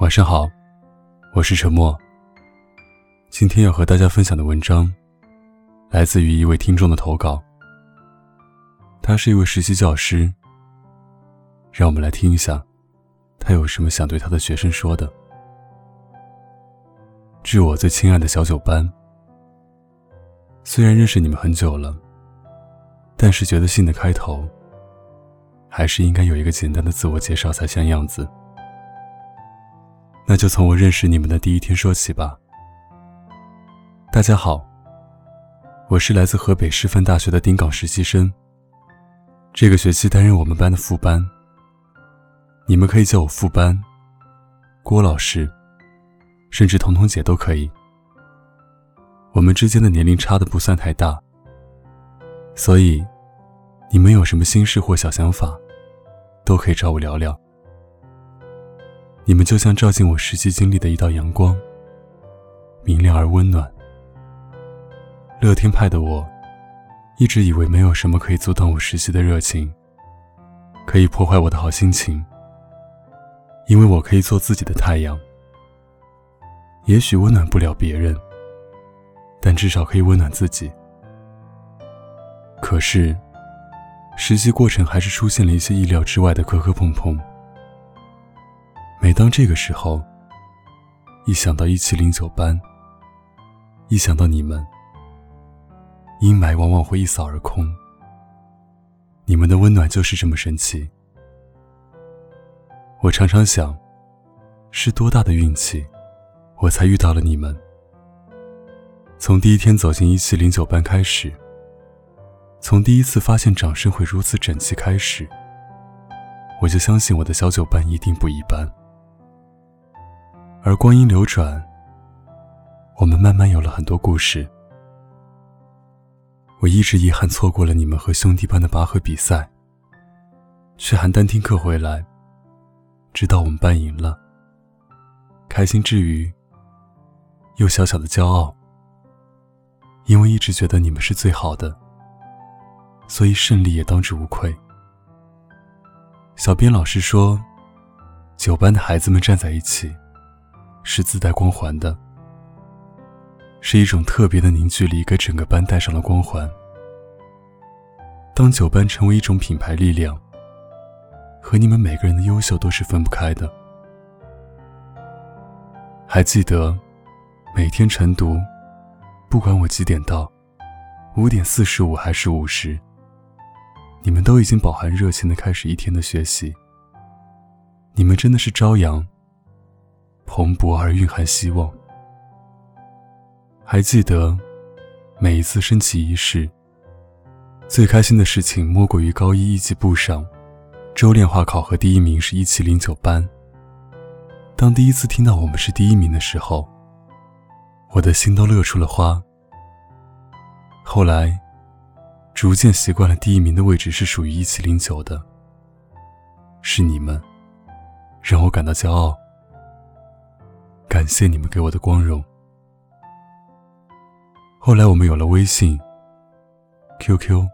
晚上好，我是沉默。今天要和大家分享的文章，来自于一位听众的投稿。他是一位实习教师，让我们来听一下，他有什么想对他的学生说的。致我最亲爱的小九班，虽然认识你们很久了，但是觉得信的开头。还是应该有一个简单的自我介绍才像样子。那就从我认识你们的第一天说起吧。大家好，我是来自河北师范大学的丁岗实习生。这个学期担任我们班的副班。你们可以叫我副班，郭老师，甚至彤彤姐都可以。我们之间的年龄差的不算太大，所以你们有什么心事或小想法？都可以找我聊聊。你们就像照进我实习经历的一道阳光，明亮而温暖。乐天派的我，一直以为没有什么可以阻挡我实习的热情，可以破坏我的好心情，因为我可以做自己的太阳。也许温暖不了别人，但至少可以温暖自己。可是。实习过程还是出现了一些意料之外的磕磕碰碰。每当这个时候，一想到一七零九班，一想到你们，阴霾往往会一扫而空。你们的温暖就是这么神奇。我常常想，是多大的运气，我才遇到了你们。从第一天走进一七零九班开始。从第一次发现掌声会如此整齐开始，我就相信我的小九班一定不一般。而光阴流转，我们慢慢有了很多故事。我一直遗憾错过了你们和兄弟班的拔河比赛，去邯郸听课回来，直到我们班赢了。开心之余，又小小的骄傲，因为一直觉得你们是最好的。所以胜利也当之无愧。小编老师说，九班的孩子们站在一起，是自带光环的，是一种特别的凝聚力，给整个班带上了光环。当九班成为一种品牌力量，和你们每个人的优秀都是分不开的。还记得，每天晨读，不管我几点到，五点四十五还是五十。你们都已经饱含热情的开始一天的学习。你们真的是朝阳，蓬勃而蕴含希望。还记得每一次升旗仪式，最开心的事情莫过于高一一级部上，周炼化考核第一名是一七零九班。当第一次听到我们是第一名的时候，我的心都乐出了花。后来。逐渐习惯了第一名的位置是属于一七零九的，是你们让我感到骄傲，感谢你们给我的光荣。后来我们有了微信、QQ，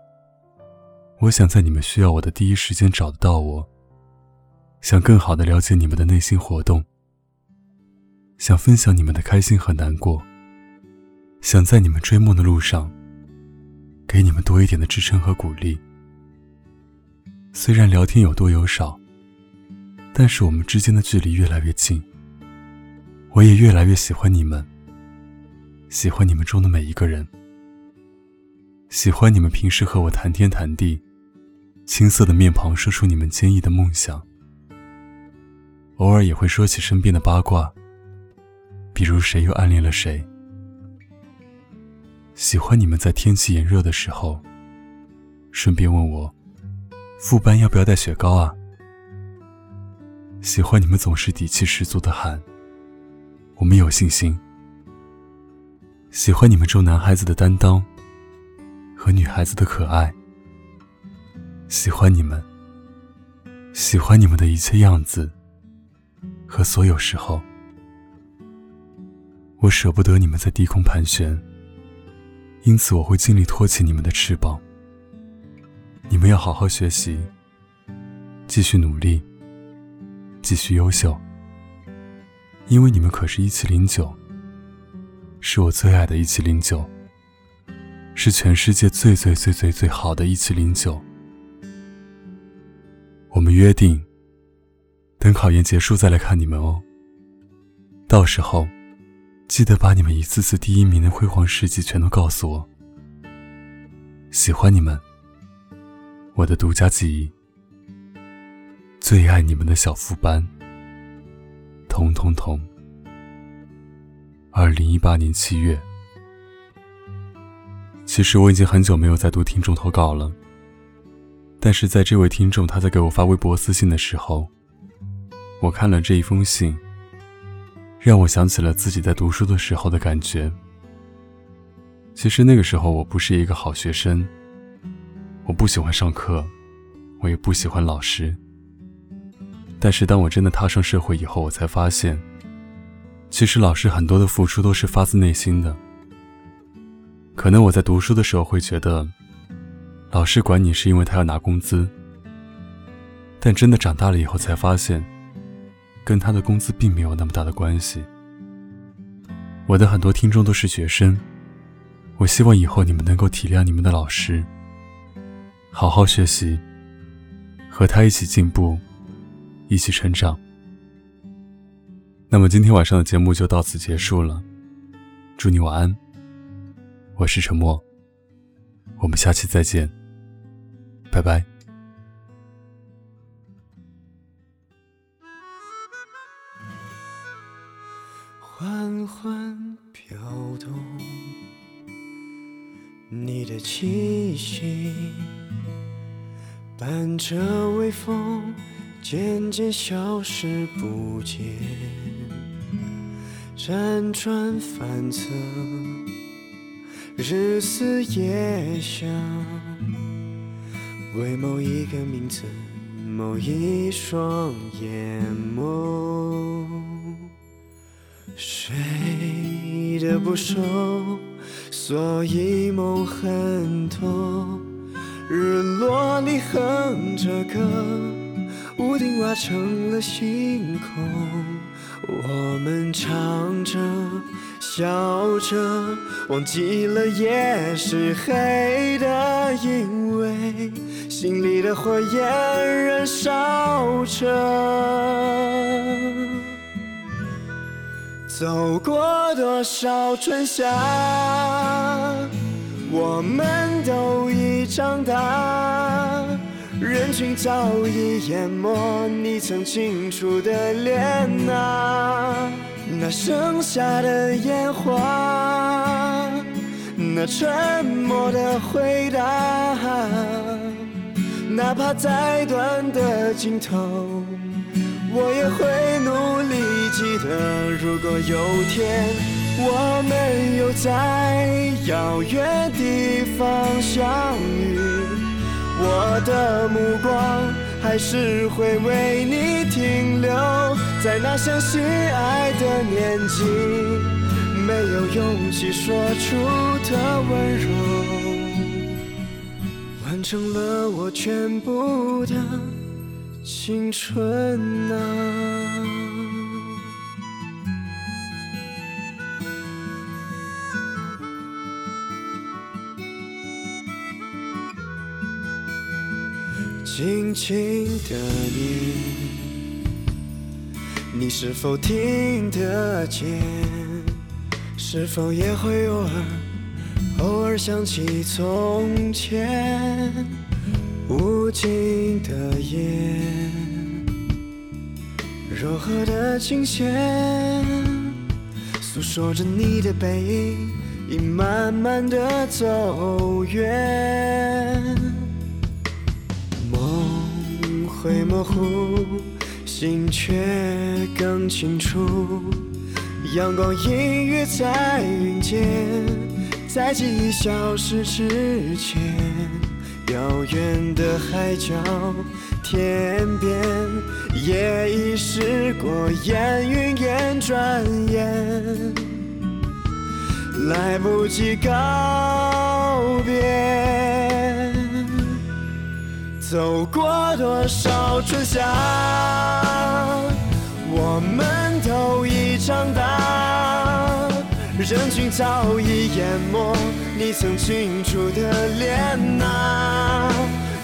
我想在你们需要我的第一时间找得到我，想更好的了解你们的内心活动，想分享你们的开心和难过，想在你们追梦的路上。给你们多一点的支撑和鼓励。虽然聊天有多有少，但是我们之间的距离越来越近。我也越来越喜欢你们，喜欢你们中的每一个人，喜欢你们平时和我谈天谈地，青涩的面庞说出你们坚毅的梦想。偶尔也会说起身边的八卦，比如谁又暗恋了谁。喜欢你们在天气炎热的时候，顺便问我，副班要不要带雪糕啊？喜欢你们总是底气十足的喊，我们有信心。喜欢你们中男孩子的担当和女孩子的可爱。喜欢你们，喜欢你们的一切样子和所有时候。我舍不得你们在低空盘旋。因此，我会尽力托起你们的翅膀。你们要好好学习，继续努力，继续优秀。因为你们可是一七零九，是我最爱的一七零九，是全世界最最最最最好的一七零九。我们约定，等考研结束再来看你们哦。到时候，记得把你们一次次第一名的辉煌事迹全都告诉我。喜欢你们，我的独家记忆，最爱你们的小副班。同同同。二零一八年七月，其实我已经很久没有再读听众投稿了。但是在这位听众他在给我发微博私信的时候，我看了这一封信，让我想起了自己在读书的时候的感觉。其实那个时候我不是一个好学生，我不喜欢上课，我也不喜欢老师。但是当我真的踏上社会以后，我才发现，其实老师很多的付出都是发自内心的。可能我在读书的时候会觉得，老师管你是因为他要拿工资，但真的长大了以后才发现，跟他的工资并没有那么大的关系。我的很多听众都是学生，我希望以后你们能够体谅你们的老师，好好学习，和他一起进步。一起成长。那么今天晚上的节目就到此结束了，祝你晚安。我是沉默，我们下期再见，拜拜。缓缓飘动，你的气息伴着微风。渐渐消失不见，辗转反侧，日思夜想，为某一个名字，某一双眼眸。睡得不熟，所以梦很多。日落里哼着歌。屋顶挖成了星空，我们唱着笑着，忘记了夜是黑的，因为心里的火焰燃烧着。走过多少春夏，我们都已长大。人群早已淹没你曾清楚的脸啊，那剩下的烟花，那沉默的回答，哪怕再短的镜头，我也会努力记得。如果有天我们又在遥远地方相。我的目光还是会为你停留在那相信爱的年纪，没有勇气说出的温柔，完成了我全部的青春啊。静静的你，你是否听得见？是否也会偶尔偶尔想起从前？无尽的夜，柔和的琴弦，诉说着你的背影已慢慢的走远。会模糊，心却更清楚。阳光隐约在云间，在记忆消失之前，遥远的海角天边，也已驶过烟云烟，转眼来不及告别。走过多少春夏，我们都已长大。人群早已淹没你曾清楚的脸呐，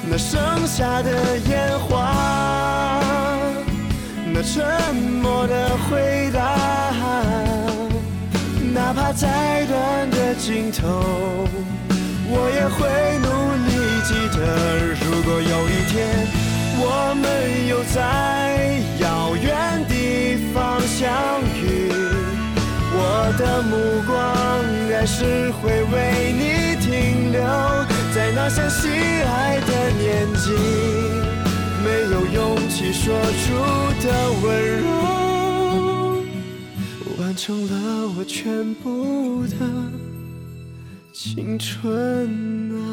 那剩下的烟花，那沉默的回答，哪怕再短的镜头，我也会努力记得。如果有一天我们又在遥远地方相遇，我的目光还是会为你停留在那相信爱的年纪，没有勇气说出的温柔，完成了我全部的青春啊。